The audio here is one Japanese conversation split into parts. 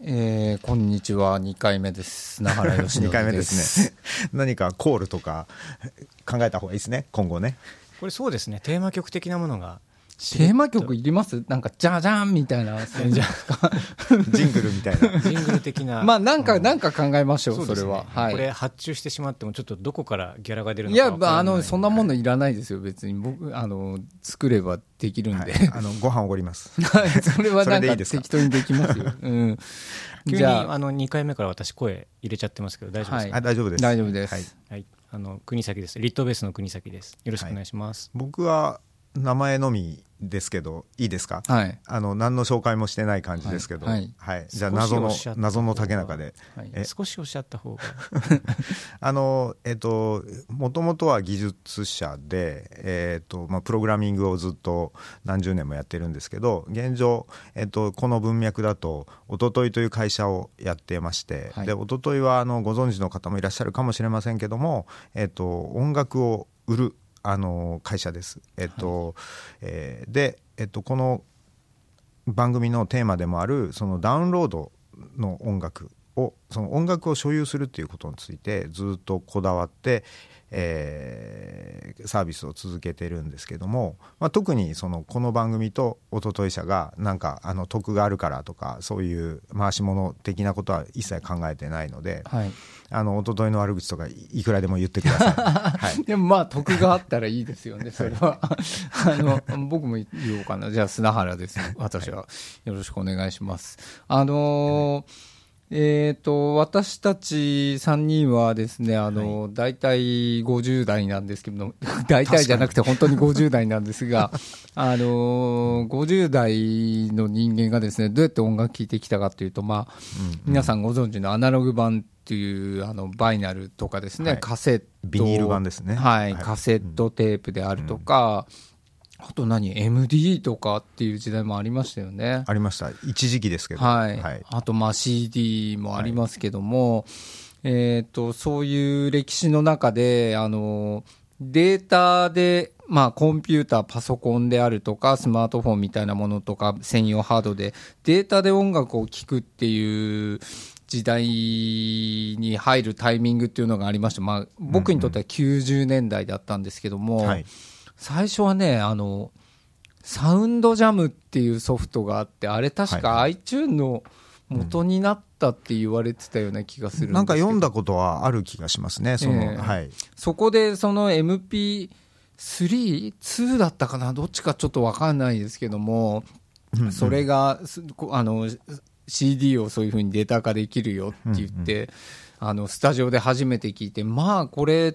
えー、こんにちは、2回目です。那原義2信回目ですね。何かコールとか考えた方がいいですね、今後ね。これそうですねテーマ曲的なものがテーマ曲いります？なんか、じゃじゃんみたいな。じゃ ジングルみたいな。ジングル的な まあ、なんか、うんなんか考えましょう、それは。はい。これ発注してしまってもちょっとどこからギャラが出るいや、のかいまあ、あの、そんなものいらないですよ、別に。僕、あの、作ればできるんで。はい、あのご飯おごります。はい、それはなんか適当にできますよ。うん。急にじゃあ、あの2回目から私声入れちゃってますけど大丈夫ですか、あ大丈夫です。大丈夫です。はいはい、あの国崎ですリットベースの国崎ですよろしくお願いします、僕は名前のみですけど、いいですか？はい。あの何の紹介もしてない感じですけど、ははい。い。じゃあ謎の謎の竹中で、はい。え？少しおっしゃった方が。あのえっともともとは技術者で、えっとまあ、プログラミングをずっと何十年もやってるんですけど現状、えっと、この文脈だとおとといという会社をやってまして、はい。でおとといはあのご存知の方もいらっしゃるかもしれませんけども、えっと、音楽を売るあの会社です。えっとえーで、えっと、この番組のテーマでもあるそのダウンロードの音楽をその音楽を所有するっていうことについてずっとこだわって、えーサービスを続けてるんですけども、まあ、特にそのこの番組とおととい社がなんかあの得があるからとかそういう回し物的なことは一切考えてないのではい。あのおとといの悪口とかいいくらでも言ってください。はいでもまあ、得があったらいいですよね、それは。あの、僕も言おうかな。じゃあ、砂原です。私は。よろしくお願いします。あのーえっ、と、私たち3人はですね、あの、大体50代なんですけど、大体じゃなくて本当に50代なんですが、あのー50代の人間がですね、どうやって音楽聴いてきたかというと、まあ、皆さんご存知のアナログ版っていう、あの、バイナルとかですね、はい。カセット。ビニール版ですね。はい、はい。カセットテープであるとか、あと何、MD とかっていう時代もありましたよね。ありました。一時期ですけど、はい。はい。あと、まあ CD もありますけども、えっ、と、そういう歴史の中で、あの、データで、まあコンピューター、パソコンであるとか、スマートフォンみたいなものとか、専用ハードで、データで音楽を聴くっていう時代に入るタイミングっていうのがありまして、まあ僕にとっては90年代だったんですけども、はい最初はね、あの、サウンドジャムっていうソフトがあって、あれ確かは iTune の元になったって言われてたような気がするんですけど。なんか読んだことはある気がしますね、その、ええ。はい。そこでその MP3、2だったかな、どっちかちょっとわかんないですけども、それが、あの、CD をそういうふうにデータ化できるよって言って、あの、スタジオで初めて聞いて、まあこれ、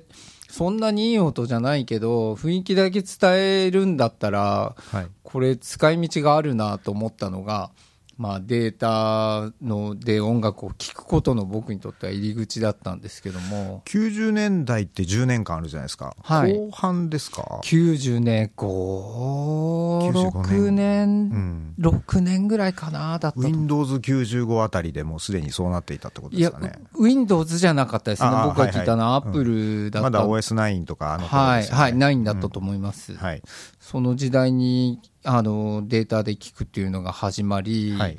そんなにいい音じゃないけど、雰囲気だけ伝えるんだったら、はい。これ使い道があるなと思ったのが、まあ、データので音楽を聴くことの僕にとっては入り口だったんですけども。90年代って10年間あるじゃないですか。はい。後半ですか？90年5 95 6年うん。6年。ぐらいかなだったと。Windows95 あたりでもうすでにそうなっていたってことですかね。Windows じゃなかったですね僕が聞いたのははいはい。Apple だった、まだ OS9 とかあの頃はい、ですよね。はい、9だったと思います、はい。その時代にあのデータで聞くっていうのが始まり、はい。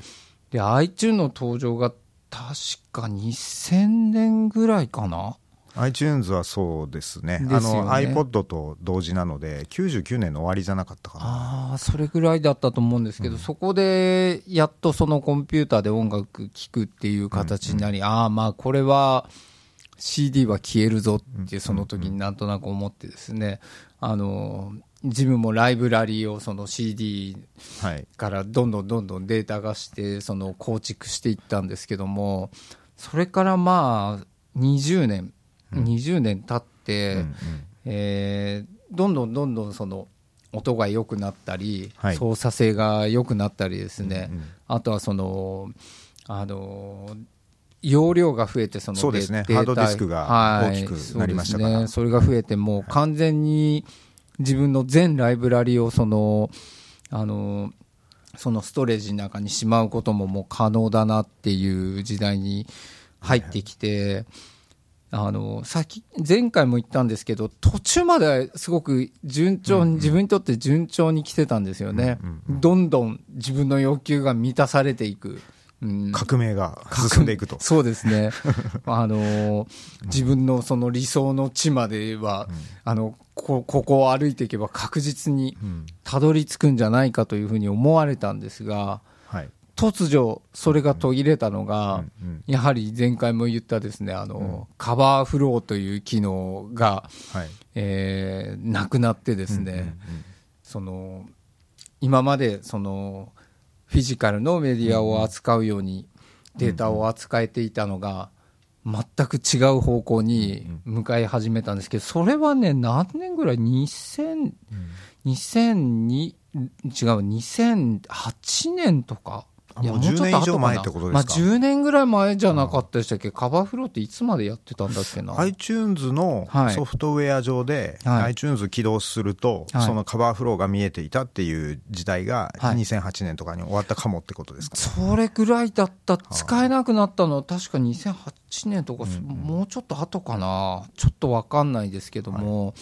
で iTune の登場が確か2000年ぐらいかな？iTunes はそうですね。ですよねあの iPod と同時なので、99年の終わりじゃなかったかな。ああそれぐらいだったと思うんですけど、そこでやっとそのコンピューターで音楽聴くっていう形になり、ああまあこれは CD は消えるぞってその時になんとなく思ってですね、あの自分もライブラリーをその CD はい。からどんどんどんどんデータ化してその構築していったんですけどもそれからまあ20年、20年経って、うんうん。えーどんどんどんどんその音が良くなったり、はい。操作性が良くなったりですね、うんうんあとはそのあの容量が増えてそのそうですね。デハードディスクがはい。大きくなりましたから。そうですね、それが増えてもう完全に自分の全ライブラリをそのあのそのストレージの中にしまうことももう可能だなっていう時代に入ってきて、あの先前回も言ったんですけど途中まですごく順調に、自分にとって順調に来てたんですよね、どんどん自分の要求が満たされていく。うん革命が進んでいくと。そうですね。あの、自分のその理想の地までは、あの、こここを歩いていけば確実にうんたどり着くんじゃないかというふうに思われたんですが、はい。突如それが途切れたのが、うんうんやはり前回も言ったですね、あの、カバーフローという機能が、はい。えーなくなってですね、うんうんうんその今までそのフィジカルのメディアを扱うようにデータを扱えていたのが全く違う方向に向かい始めたんですけどそれはね何年ぐらい？2000 2002違う2008年とか？いやあもう10年以上前ってことですか？まあ、10年ぐらい前じゃなかったでしたっけカバーフローっていつまでやってたんだっけな。iTunes のはい。ソフトウェア上で、はい。iTunes 起動すると、はい。そのカバーフローが見えていたっていう時代がはい。2008年とかに終わったかもってことですか、それぐらいだった、使えなくなったの。は確か2008年とか、もうちょっと後かな、ちょっと分かんないですけども、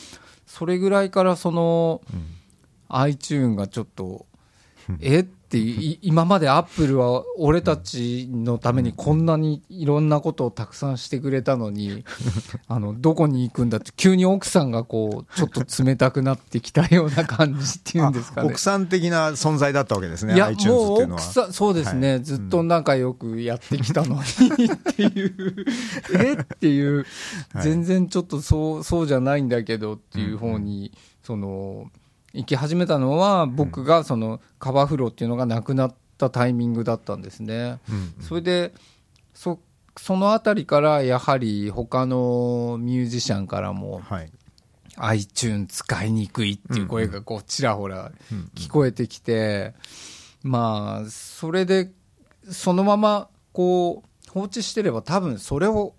それぐらいからその、iTune がちょっと、え ってい今までアップルは俺たちのためにこんなにいろんなことをたくさんしてくれたのに、あのどこに行くんだって、急に奥さんがこうちょっと冷たくなってきたような感じっていうんですかね。あ奥。さん的な存在だったわけですねいや、もう奥さん、そうですね、はいずっと仲良くやってきたのにっていう、え？っていう、はい。全然ちょっとそうそうじゃないんだけどっていう方に、その行き始めたのは、僕がそのカバーフローっていうのがなくなったタイミングだったんですね。うんそれでそそのあたりからやはり他のミュージシャンからもはい。iTune 使いにくいっていう声がこうちらほら聞こえてきて、まあそれでそのままこう放置してれば多分それを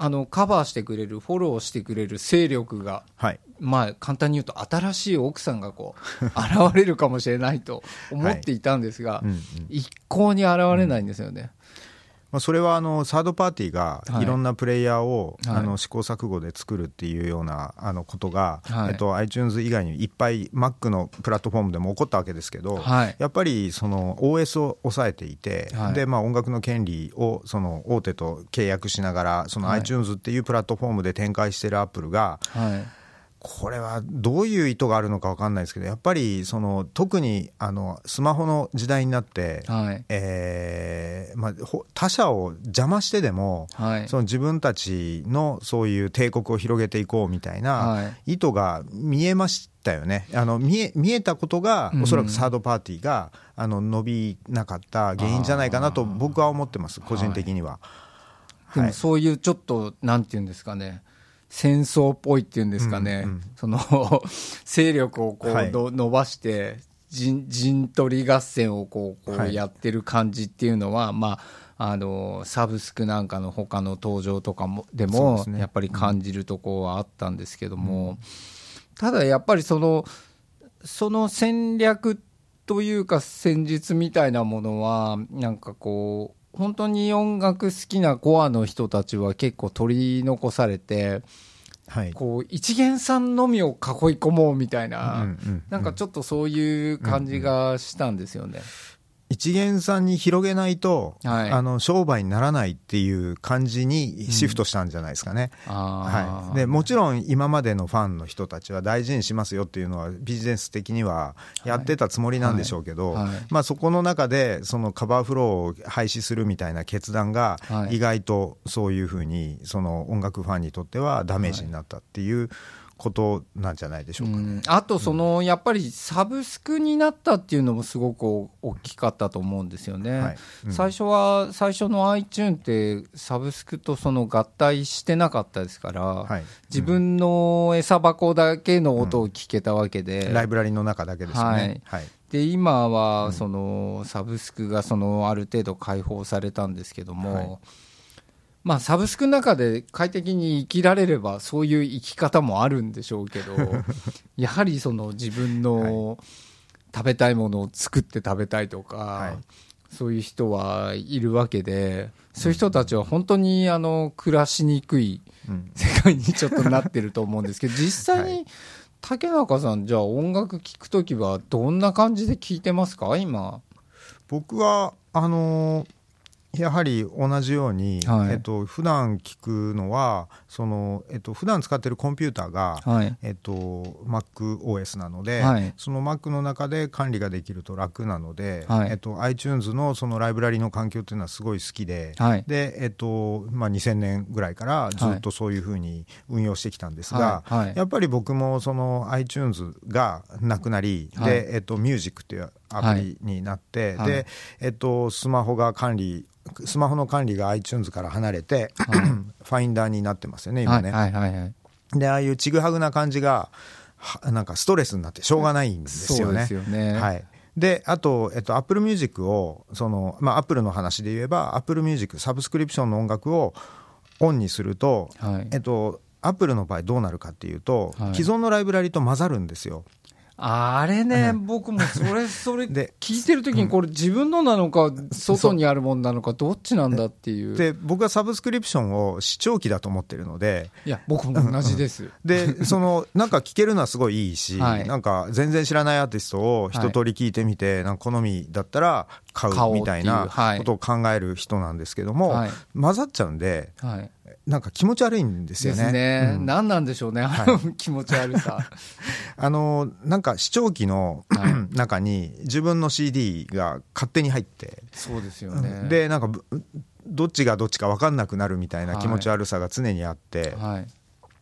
あのカバーしてくれるフォローしてくれる勢力がはい。まあ簡単に言うと新しい奥さんがこう現れるかもしれないと思っていたんですが、うんうん。一向に現れないんですよね。まあ、それはあのサードパーティーがはい。いろんなプレイヤーを、はい。あの試行錯誤で作るっていうようなあのことが、はい。えっと、iTunes 以外にいっぱい Mac のプラットフォームでも起こったわけですけど、はい。やっぱりその OS を抑えていて、はい。でまあ、音楽の権利をその大手と契約しながらそのはい。iTunes っていうプラットフォームで展開しているアップルが、はいこれはどういう意図があるのか分かんないですけどやっぱりその特にあのスマホの時代になって、はい。えーまあ、ほ他者を邪魔してでも、はい。その自分たちのそういう帝国を広げていこうみたいはな意図が見えましたよね、あの見え見えたことがうん。おそらくサードパーティーが、あの伸びなかった原因じゃないかなと僕は思ってます、個人的には。でもはい。そういうちょっと、なんていうんですかね、戦争っぽいっていうんですかね、うんうん。その 勢力をこう、はい。ど伸ばして陣、陣取り合戦をこうこはい。うやってる感じっていうのは、まあ、あのサブスクなんかの他の登場とかもでもね。やっぱり感じるところはあったんですけども、ただやっぱりそのその戦略というか戦術みたいなものはなんかこう本当に音楽好きなコアの人たちは結構取り残されてはいこう一元さんのみを囲い込もうみたいな、うんうんなんかちょっとそういう感じがしたんですよね。一元さんに広げないと、はい。あの商売にならないっていう感じにシフトしたんじゃないですかね。あー。はい、でもちろん今までのファンの人たちは大事にしますよっていうのはビジネス的にはやってたつもりなんでしょうけど、はい。はい。まあ、そこの中でそのカバーフローを廃止するみたいな決断がはい。意外とそういうふうにその音楽ファンにとってはダメージになったっていうことなんじゃないでしょうか。うん。あとその、やっぱりサブスクになったっていうのもすごく大きかったと思うんですよね。はい。うん。最初は最初の iTune ってサブスクとその合体してなかったですから、はい。自分の餌箱だけの音を聞けたわけで、ライブラリの中だけですよね。はい。で今はそのサブスクがそのある程度開放されたんですけども、はいまあ、サブスクの中で快適に生きられればそういう生き方もあるんでしょうけど やはりその自分の食べたいものを作って食べたいとか、はい。そういう人はいるわけでそういう人たちは本当にあの暮らしにくいうん。世界にちょっとなってると思うんですけど 実際はに竹中さんじゃあ音楽聴くときはどんな感じで聴いてますか今？僕はあのーやはり同じように、はい。えっと普段聞くのはその、えっと普段使ってるコンピューターが、はい。えっと MacOS なので、はい。その Mac の中で管理ができると楽なので、はい。えっと iTunes のそのライブラリの環境っていうのはすごい好きで、はい。でえっとまあ、2000年ぐらいからずっとそういうふうに運用してきたんですが、はい。はい。やっぱり僕もその iTunes がなくなり、はい。でえっと、Music っていうアプリになって、はい。でえっと、スマホが管理スマホの管理が iTunes から離れて、ファインダーになってますよね今ね、はいはいはいはい。でああいうちぐはぐな感じがはなんかストレスになってしょうがないんですよね。よね。はい。であと、えっと、Apple Music をその、まあ、Apple の話で言えば Apple Music サブスクリプションの音楽をオンにすると、はい。えっと、Apple の場合どうなるかっていうと、はい。既存のライブラリと混ざるんですよ。あれね、僕もそれ、それ で聞いてるときに、これ、自分のなのか、外にあるもんなのか、どっちなんだっていう。で僕はサブスクリプションを視聴器だと思ってるので。いや、僕も同じです。でそのなんか聴けるのはすごいいいし、はい。なんか全然知らないアーティストを一通り聞いてみて、なんか好みだったら買ううみたいなことを考える人なんですけども、はい混ざっちゃうんではい。なんか気持ち悪いんですでよね。すね。うん何なんでしょうね、あの気持ち悪さ。あのなんか視聴器の、はい 中に自分の CD が勝手に入って、そうですよね。、でなんかぶどっちがどっちか分かんなくなるみたいな気持ち悪さが常にあって、はい。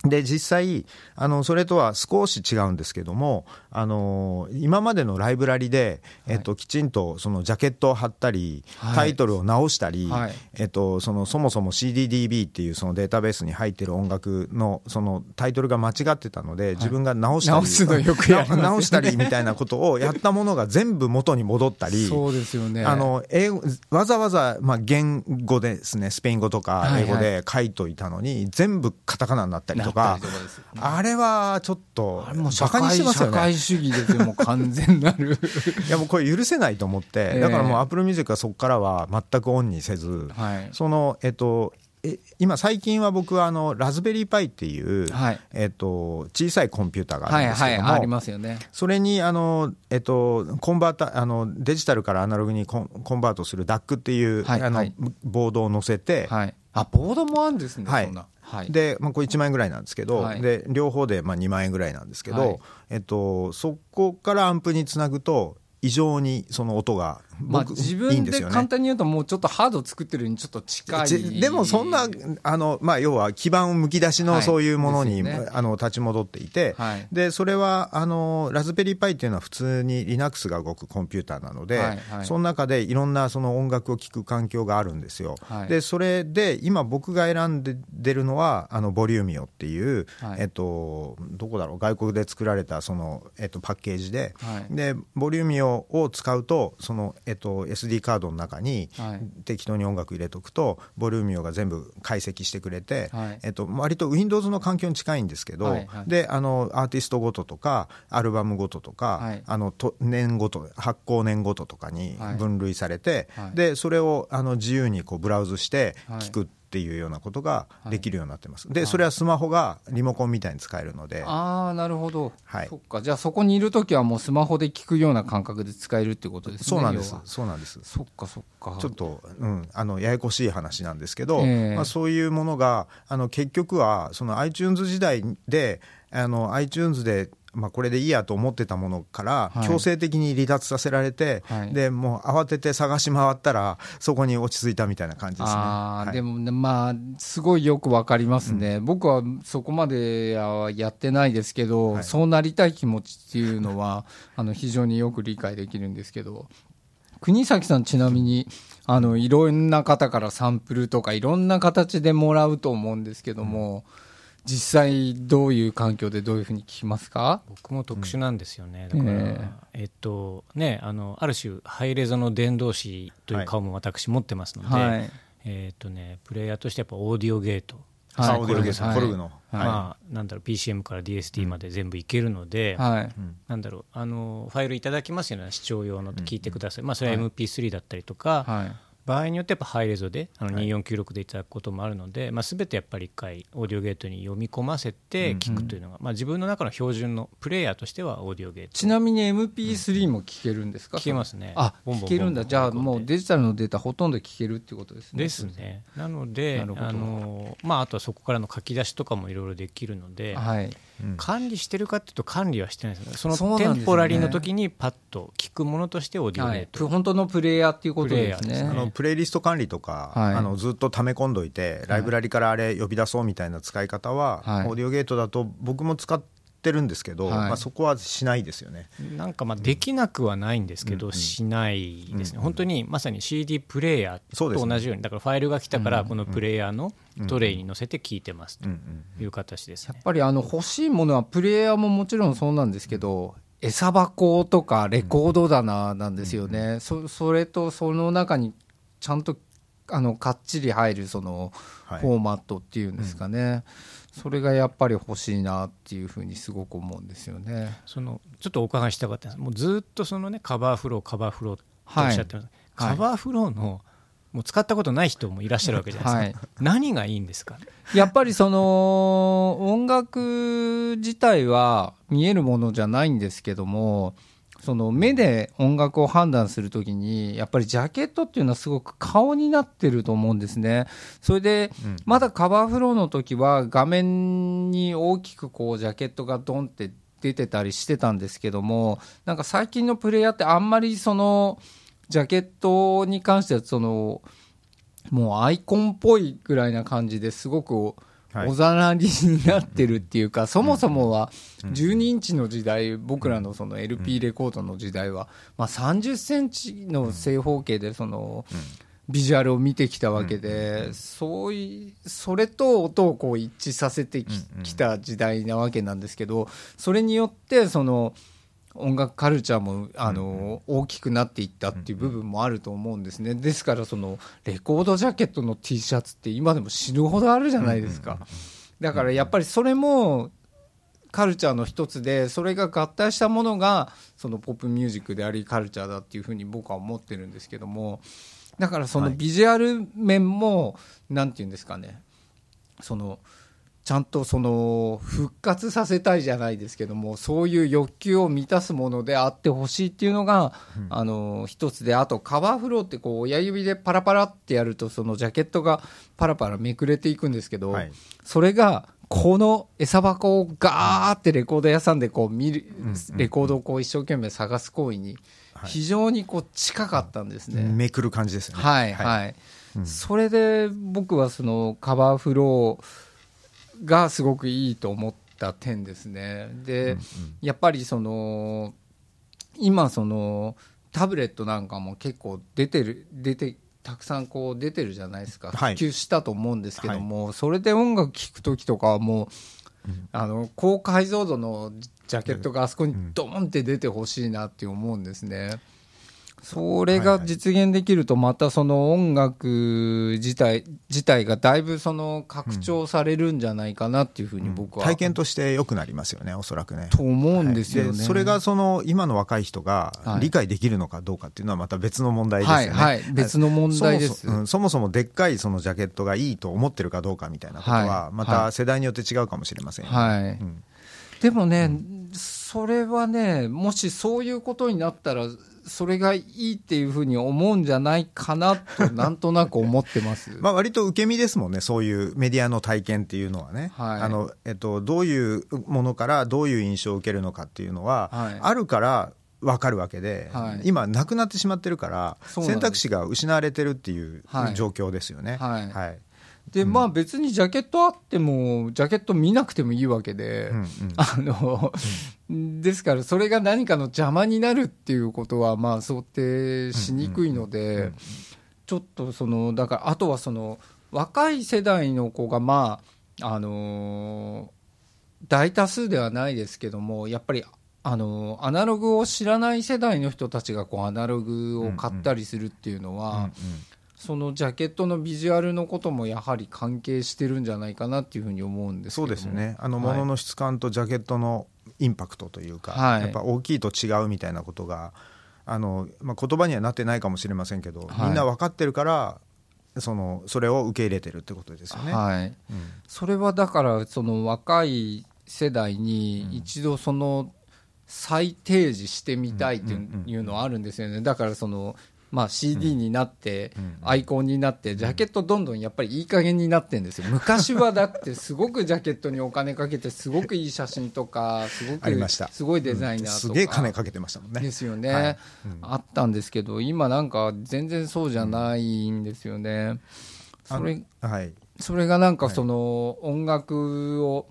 で実際あのそれとは少し違うんですけどもあの今までのライブラリで、えっと、きちんとそのジャケットを貼ったり、はい。タイトルを直したり、はい。えっと、そのそもそも CDDB っていうそのデータベースに入ってる音楽のそのタイトルが間違ってたので、自分が直したり直すのよくや直したりみたいなことをやったものが全部元に戻ったり。そうですよね。あの英語わざわざ、まあ、言語ですね。スペイン語とか英語で書いといたのに、全部カタカナになったりとなかかあれはちょっとあれもう社バカにしてますよね会主義ですよ、もう完全なる。いやもうこれ許せないと思って、ええだからもうアップルミュージックはそこからは全くオンにせず、はい。そのえっとえ今最近は僕はあのラズベリーパイっていう、はいえっと、小さいコンピューターがあるんですけども、ありますよね。それにあの、えっと、コンバータあのデジタルからアナログにコンコンバートする DAC っていう、あのはいはいボードを載せて、はい。あ、ボードもあるんですね、はいそんな。はい。で、まあ、これ1万円ぐらいなんですけど、はいで両方でまあ2万円ぐらいなんですけど、はいえっと、そこからアンプにつなぐと異常にその音がまあ、僕、自分で。簡単に言うと、もうちょっとハード作ってるにちょっと近い。ちでもそんなあの、まあ、要は基盤むき出しはい。のそういうものに、ですよね。あの立ち戻っていて、はい。でそれはあのラズベリーパイっていうのは普通に Linux が動くコンピューターなので、はいはい。その中でいろんなその音楽を聴く環境があるんですよ。はい。でそれで今僕が選んで出るのはあのボリューミオっていう、はい。えっと、どこだろう外国で作られたその、えっと、パッケージで,、はい。でボリューミオを使うとその、えっと、SD カードの中にはい。適当に音楽入れとくとボリューミオが全部解析してくれて、はい。えっと、割と Windows の環境に近いんですけど、であのアーティストごととかアルバムごととか、はい。あのと年ごと発行年ごととかにはい。分類されて、はい。でそれをあの自由にこうブラウズしてはい。聞くっていうようなことができるようになってます、でそれはスマホがリモコンみたいに使えるので、ああ、なるほど。はい。そっか。じゃあそこにいるときはもうスマホで聞くような感覚で使えるってことですね。そうなんです。そうなんです。そっかそっか。ちょっと、うん、あのややこしい話なんですけど、ええ。まあ、そういうものがあの結局はその iTunes 時代であの iTunes で、まあ、これでいいやと思ってたものからはい。強制的に離脱させられて、はい。でもう慌てて探し回ったらそこに落ち着いたみたいな感じですね。はい。でもね、まあ、すごいよくわかりますね、僕はそこまではやってないですけど、はい。そうなりたい気持ちっていうのは、あの非常によく理解できるんですけど、国崎さん、ちなみにあのいろんな方からサンプルとか、いろんな形でもらうと思うんですけども、実際、どういう環境でどういうふうに聞きますか？僕も特殊なんですよね、だから、ええっとね、あのある種、ハイレゾの伝道師という顔も私、持ってますので、はい。えっとね、プレイヤーとしてやっぱオーディオゲート、はい。あオーディオゲートはい。コルグの、はい。まあ、なんだろう、PCM から DST まで全部いけるので、はい。なんだろうあのファイルいただきますよね。視聴用の聞いてください、まあ、それは MP3 だったりとか、はい場合によってやっぱハイレゾであの2496でいただくこともあるので、まあ、全てやっぱり一回オーディオゲートに読み込ませて聞くというのが、まあ、自分の中の標準のプレイヤーとしてはオーディオゲート。ちなみに MP3 も聞けるんですか、聞けますね。あボ聞けるんだ。じゃあもうデジタルのデータほとんど聞けるっていうことですね。ですね。なのであの、まあ、あとはそこからの書き出しとかもいろいろできるので、はい。管理してるかっていうと管理はしてないです。ねそのテンポラリーの時にパッと聞くものとしてオーディオはい、ゲート、本当のプレイヤーっていうことですねプレイリスト管理とか、はい。あのずっと溜め込んどいて、ライブラリからあれ呼び出そうみたいな使い方は、はい。オーディオゲートだと僕も使ってるんですけど、はい。まあ、そこはしないですよね。なんかまあできなくはないんですけど、うんしないですね、うん本当にまさに CD プレイヤーと同じように、だからファイルが来たから、このプレイヤーのトレイに載せて聞いてますとうんうんいう形ですね。やっ。ぱりあの欲しいものはプレイヤーももちろんそうなんですけど餌箱とかレコード棚なんですよね、そそれとその中にちゃんとあのかっちり入るそのはい。フォーマットっていうんですかね、それがやっぱり欲しいなっていうふうにすごく思うんですよね。そのちょっとお伺いしたかったんです。もうずっとそのねカバーフローカバーフローとおっしゃってます、はい。カバーフローのもう使ったことない人もいらっしゃるわけじゃないですか、何がいいんですか？やっぱりその音楽自体は見えるものじゃないんですけどもその目で音楽を判断するときにやっぱりジャケットっていうのはすごく顔になってると思うんですね。それでうんまだカバーフローの時は画面に大きくこうジャケットがドンって出てたりしてたんですけどもなんか最近のプレイヤーってあんまりそのジャケットに関してはそのもうアイコンっぽいぐらいな感じですごくはいおざなりになってるっていうか、そもそもは12インチの時代、僕らのその LP レコードの時代は、まあ、30センチの正方形でそのビジュアルを見てきたわけで、そういうそれと音をこう一致させてききた時代なわけなんですけど、それによってその音楽カルチャーもあの、大きくなっていったっていう部分もあると思うんですね。ですからそのレコードジャケットの T シャツって今でも死ぬほどあるじゃないですか。だからやっぱりそれもカルチャーの一つでそれが合体したものがそのポップミュージックでありカルチャーだっていうふうに僕は思ってるんですけども。だからそのビジュアル面もなんて言うんですかね。そのちゃんとその復活させたいじゃないですけどもそういう欲求を満たすものであってほしいっていうのが、あの一つであとカバーフローってこう親指でパラパラってやるとそのジャケットがパラパラめくれていくんですけど、はい。それがこの餌箱をガーってレコード屋さんでこう見るレコードをこう一生懸命探す行為に非常にこう近かったんですね。めくる感じですよね。はいはい、それで僕はそのカバーフローがすごくいいと思った点ですね。で、やっぱりその今そのタブレットなんかも結構出てる出てたくさんこう出てるじゃないですか、はい。普及したと思うんですけども、それで音楽聴く時とかはもう、あの高解像度のジャケットがあそこにドーンって出てほしいなって思うんですね。それが実現できると、またその音楽自体自体がだいぶその拡張されるんじゃないかなっていうふうに僕は、体験として良くなりますよね、おそらくね。と思うんですよね。はい。それがその今の若い人がはい。理解できるのかどうかっていうのはまた別の問題ですよね。はいはい。別の問題です。そもそ,、うん、そもそもでっかいそのジャケットがいいと思ってるかどうかみたいなことははい。まはい。た世代によって違うかもしれませんはい。うん。でもね、それはね、もしそういうことになったら、それがいいっていうふうに思うんじゃないかなと、なんとなく思ってます。まあ、割と受け身ですもんね、そういうメディアの体験っていうのはね、はい。あのえっと、どういうものからどういう印象を受けるのかっていうのは、はい。あるから分かるわけで、はい。今、なくなってしまってるから、選択肢が失われてるっていうはい。状況ですよね。はい。はいで、まあ別にジャケットあっても、ジャケット見なくてもいいわけで、うんうん。あの、ですからそれが何かの邪魔になるっていうことは、まあ想定しにくいので、ちょっとその、だからあとはその、若い世代の子が、まあ、あの大多数ではないですけども、やっぱり、あのアナログを知らない世代の人たちがこうアナログを買ったりするっていうのは、うんうんそのジャケットのビジュアルのこともやはり関係してるんじゃないかなっていうふうに思うんですけそうですよね、あのはい物の質感とジャケットのインパクトというか、はい。やっぱ大きいと違うみたいなことがあの、まあ、言葉にはなってないかもしれませんけど、はい。みんな分かってるからそのそれを受け入れてるってことですよね。はい、うん。それはだからその若い世代に一度その再提示してみたいっていうのはあるんですよね。だからそのまあ CD になってアイコンになってジャケットどんどんやっぱりいい加減になってんですよ。昔はだってすごくジャケットにお金かけてすごくいい写真とかすごくすごいデザイナーとか。すげえ金かけてましたもんね。ですよね、はい。あったんですけど今なんか全然そうじゃないんですよね、それはい、それがなんかその音楽を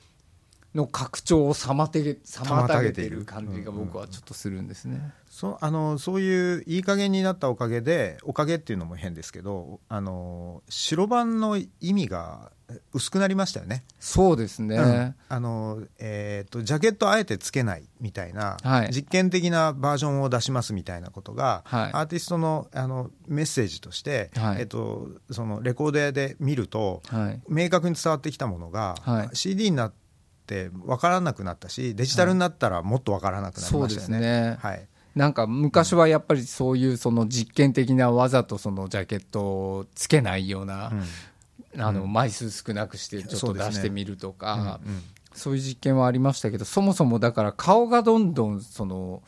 の拡張を妨げ妨げている感じが僕はちょっとするんですね。そあのそういういい加減になったおかげでおかげっていうのも変ですけどあの白番の意味が薄くなりましたよね。そうですね。うんあのえーとジャケットあえてつけないみたいな、はい実験的なバージョンを出しますみたいなことが、はいアーティストのあのメッセージとして、はいえっとそのレコード屋で見ると、はい。明確に伝わってきたものが、はい CD になって分からなくなったしデジタルになったらもっと分からなくなりましたよね。すね。はい。なんか昔はやっぱりそういうその実験的なわざとそのジャケットをつけないような、あの枚数少なくしてちょっと出してみるとか、うんうんそういう実験はありましたけどそもそもだから顔がどんどんその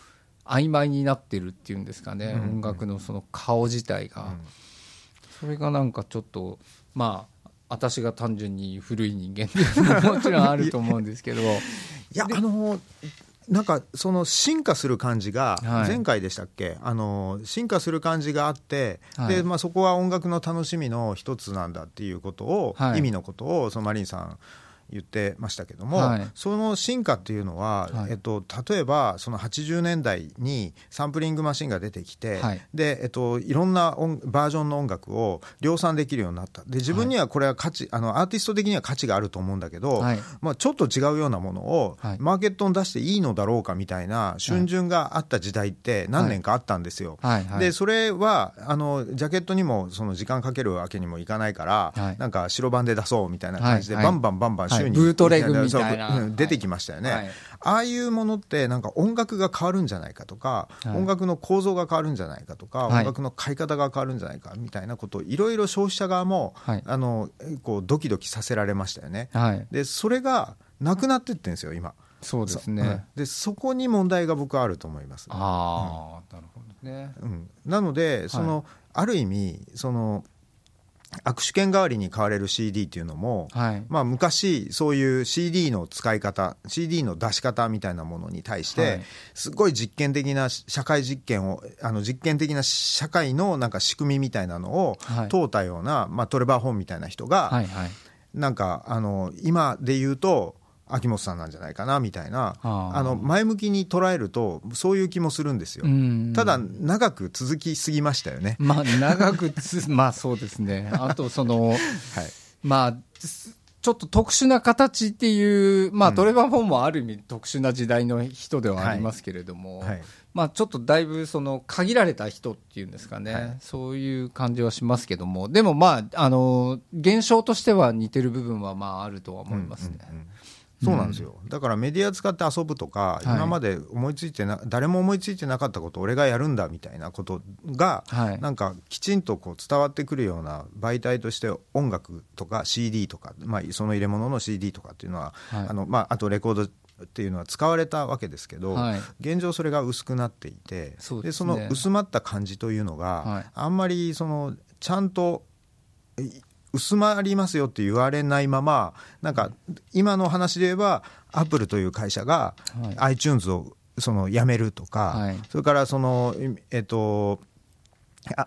曖昧になってるっていうんですかね、うん音楽のその顔自体が、それがなんかちょっとまあ私が単純に古い人間っていうのももちろんあると思うんですけど。いやあのなんかその進化する感じがはい。前回でしたっけ、あの進化する感じがあって、はい。でまあ、そこは音楽の楽しみの一つなんだっていうことを、はい。意味のことをそのマリンさん言ってましたけども、はい。その進化っていうのは、はい。えっと、例えばその80年代にサンプリングマシンが出てきて、はい。でえっと、いろんな音バージョンの音楽を量産できるようになった。で自分にはこれは価値、あのアーティスト的には価値があると思うんだけど、はい。まあ、ちょっと違うようなものをはい。マーケットに出していいのだろうかみたいな春巡があった時代って何年かあったんですよ。でそれはあのジャケットにもその時間かけるわけにもいかないから、はい。なんか白番で出そうみたいな感じで、バンバンバンバンはい。ブートレグみたいな。そううん出てきましたよね、はい。ああいうものってなんか音楽が変わるんじゃないかとか、はい。音楽の構造が変わるんじゃないかとか、はい。音楽の買い方が変わるんじゃないかみたいなことをいろいろ消費者側も、はい。あのこうドキドキさせられましたよね。はい。でそれがなくなってってんですよ今。そうですうん。ねでそこに問題が僕はあると思います、ああなるほどね。うん、なのでその、ある意味その握手券代わりに買われる CD っていうのも、はい。まあ、昔そういう CD の使い方 CD の出し方みたいなものに対して、はい。すごい実験的な社会実験をあの実験的な社会のなんか仕組みみたいなのをはい。問うたような、まあ、トレバー・ホーンみたいな人が、はいはい。なんかあの今で言うと秋元さんなんじゃないかなみたいなあの前向きに捉えるとそういう気もするんですよ。うん。ただ長く続きすぎましたよね。まあ長くつ まあそうですね。あとそのはい。まあすちょっと特殊な形っていう、まあ、うん。トレバー・フォンもある意味特殊な時代の人ではありますけれども、はい。まあ、ちょっとだいぶその限られた人っていうんですかね、はい。そういう感じはしますけども、でもまあ、あの現象としては似てる部分はまああるとは思いますね。うんうんうんそうなんですよ、だからメディア使って遊ぶとか、はい。今まで思いついてな誰も思いついてなかったことを俺がやるんだみたいなことが、はい。なんかきちんとこう伝わってくるような媒体として音楽とか CD とか、まあ、その入れ物の CD とかっていうのは、はい。あのまあ、あとレコードっていうのは使われたわけですけど、はい。現状それが薄くなっていてそうですね。その薄まった感じというのが、はい。あんまりそのちゃんとい薄まりますよって言われないままなんか今の話で言えばアップルという会社がはい。iTunes をそのやめるとか、はい。それからそのえっと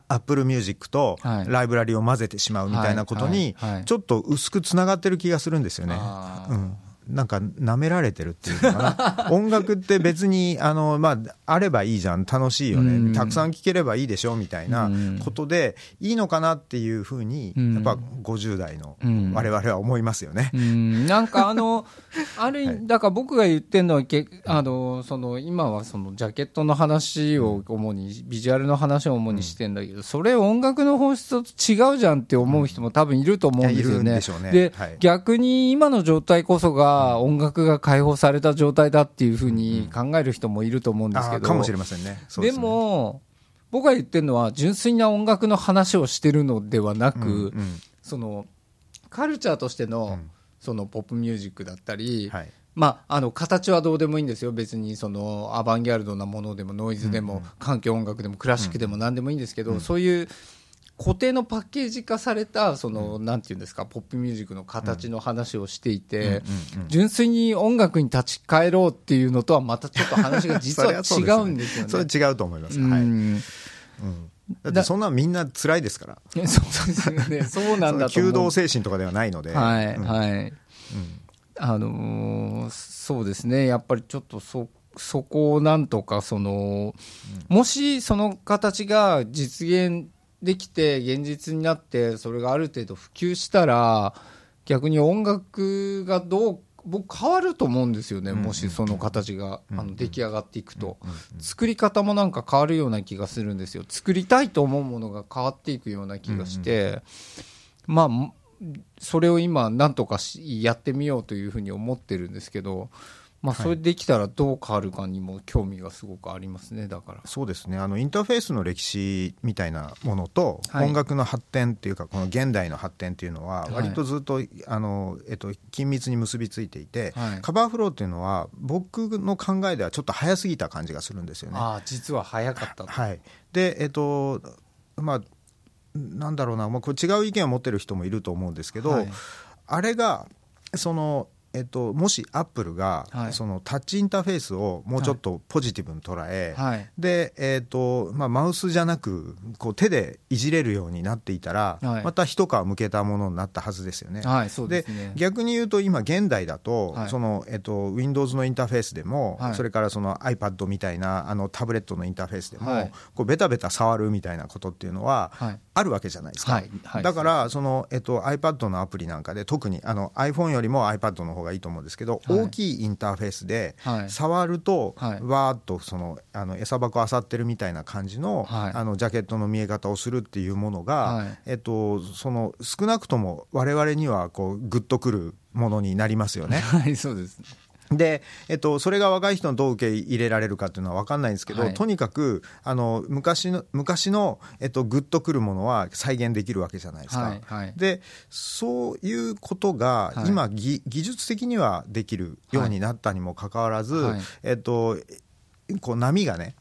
アップルミュージックとはい。ライブラリを混ぜてしまうみたいなことにはい。はい。はい。ちょっと薄くつながってる気がするんですよね。あー。うんなんか舐められてるっていうのかな。音楽って別にあの、まあ、あればいいじゃん。楽しいよね、うん。たくさん聴ければいいでしょみたいなことでいいのかなっていうふうに、うん。やっぱ50代のうん。我々は思いますよね。うん。なんかあの、あるだから僕が言ってるのはけあの、その今はそのジャケットの話を主に、ビジュアルの話を主にしてんだけど、それ音楽の本質と違うじゃんって思う人も多分いると思うんですよね。ね。で、はい。逆に今の状態こそが音楽が解放された状態だっていうふうに考える人もいると思うんですけど、かもしれませんね。そうですも、僕が言ってるのは純粋な音楽の話をしてるのではなく、うんうん。そのカルチャーとしての,、うん。そのポップミュージックだったり、はい。まあ、あの形はどうでもいいんですよ。別にそのアバンギャルドなものでもノイズでも、環境音楽でもクラシックでも何でもいいんですけど、そういう固定のパッケージ化されたその、なんていうんですかポップミュージックの形の話をしていて、うんうんうん純粋に音楽に立ち返ろうっていうのとはまたちょっと話が実は それ違うんですよね。それ違うと思います、うん。はい。うん。だってそんなみんな辛いですから。そうですよね。そうなんだ。弓道精神とかではないので、はい、うん。はい。あのーそうですね、やっぱりちょっとそ、そこをなんとか、その、もしその形が実現できて、現実になって、それがある程度普及したら、逆に音楽がどう、僕変わると思うんですよね、もしその形が、あの出来上がっていくと、作り方もなんか変わるような気がするんですよ。作りたいと思うものが変わっていくような気がして、まあもそれを今なんとかしやってみようというふうに思ってるんですけど、まあ、それできたらどう変わるかにも興味がすごくありますねだから。そうですね。あのインターフェースの歴史みたいなものと、はい。音楽の発展っていうかこの現代の発展っていうのははい。割とずっと、あのえっと、緊密に結びついていて、はい。カバーフローっていうのは僕の考えではちょっと早すぎた感じがするんですよね。ああ実は早かったと。はい、でえっとまあなんだろうな、まあ、これ違う意見を持ってる人もいると思うんですけど、はい。あれがその、えっと、もしアップルが、はい。そのタッチインターフェースをもうちょっとポジティブに捉え、はい。で、えーとまあ、マウスじゃなくこう手でいじれるようになっていたら、はい。また一皮むけたものになったはずですよね。はいそうですね。逆に言うと今現代だと,、はい。そのえっと Windows のインターフェースでも、はい。それからその iPad みたいなあのタブレットのインターフェースでも、はい。こうベタベタ触るみたいなことっていうのは、はい。あるわけじゃないですか、はい。はい。だからその、えっと、iPad のアプリなんかで特にあの iPhone よりも iPad の方がいいと思うんですけど、はい。大きいインターフェースではい。触ると、はい。わーっとそのあの餌箱あさってるみたいな感じの,、はい。あのジャケットの見え方をするっていうものが、はい。えっと、その少なくとも我々にはこうグッとくるものになりますよね。はいそうですねで、えっと、それが若い人のどう受け入れられるかっていうのは分かんないんですけど、はい。とにかくあの昔の昔の、えっと、グッとくるものは再現できるわけじゃないですか。はいはい。でそういうことがはい。今、ぎ技術的にはできるようになったにもかかわらず、はい。えっと、こう波がね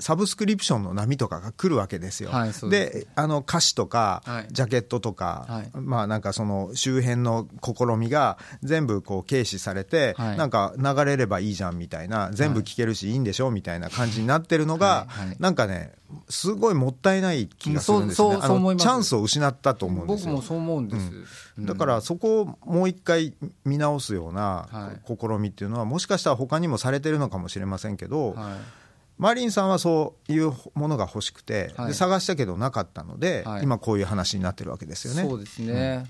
サブスクリプションの波とかが来るわけですよ。はいです。であの歌詞とか、はい。ジャケットとか、はい。まあなんかその周辺の試みが全部こう軽視されて、はい。なんか流れればいいじゃんみたいな全部聞けるしいいんでしょみたいな感じになってるのが、はい。はい。なんかねすごいもったいない気がするんですよね。チャンスを失ったと思うんですよ。僕もそう思うんです、うん。だからそこをもう一回見直すようなはい。試みっていうのはもしかしたら他にもされてるのかもしれませんけど、はいマリンさんはそういうものが欲しくて、はい。で探したけどなかったので、はい。今こういう話になってるわけですよね。そうですね、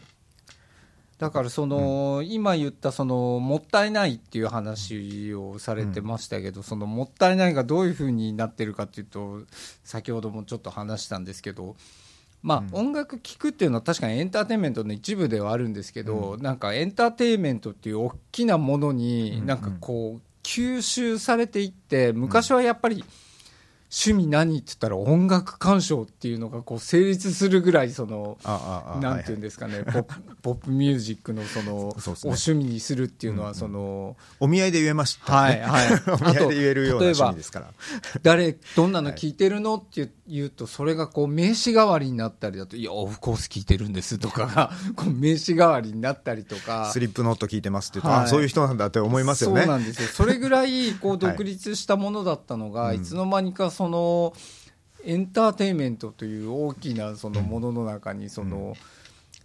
だからその、今言ったそのもったいないっていう話をされてましたけど、そのもったいないがどういうふうになってるかっていうと先ほどもちょっと話したんですけどまあ、音楽聴くっていうのは確かにエンターテインメントの一部ではあるんですけど、なんかエンターテインメントっていう大きなものになんかこう吸収されていって昔はやっぱり趣味何って言ったら音楽鑑賞っていうのがこう成立するぐらいそのなんていうんですかね、ポップ ポップミュージックのそのお趣味にするっていうのはその、お見合いで言えました、ね。はいはい お見合いで言えるような趣味ですから。誰どんなの聞いてるのって言うとそれがこう名刺代わりになったりだと「いやオフコース聞いてるんです」とかが こう名刺代わりになったりとか。スリップノート聞いてますって言うと、はい。あそういう人なんだって思いますよね。そうなんですよ。それぐらいこう独立したものだったのが、い、つの間にかそのエンターテインメントという大きなそのものの中にその、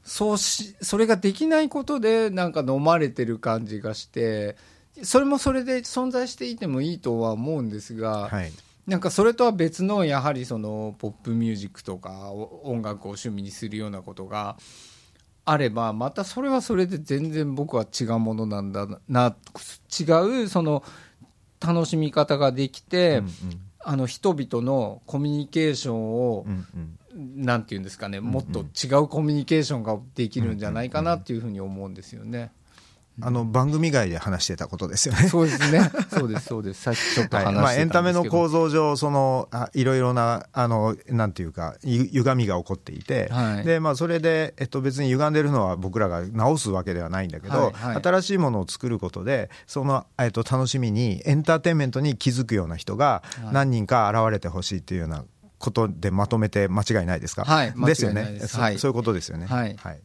そうしそれができないことでなんか飲まれてる感じがしてそれもそれで存在していてもいいとは思うんですが、はい。なんかそれとは別のやはりそのポップミュージックとかお音楽を趣味にするようなことがあればまたそれはそれで全然僕は違うものなんだな違うその楽しみ方ができて、うんあの人々のコミュニケーションを、うんうんなんていうんですかねもっと違うコミュニケーションができるんじゃないかなっていうふうに思うんですよね。あの番組外で話してたことですよね。そうですね。そうです、そうです。さっきちょっと話してたんですけど、はい。まあ、エンタメの構造上、そのあいろいろなあのなんていうかゆ歪みが起こっていて、はい。でまあ、それで、えっと、別に歪んでるのは僕らが直すわけではないんだけど、はいはい。新しいものを作ることでその、えっと、楽しみにエンターテインメントに気づくような人がはい。何人か現れてほしいっていうようなことでまとめて間違いないですか、はいですよね。はい。そそういうことですよね。はい。はい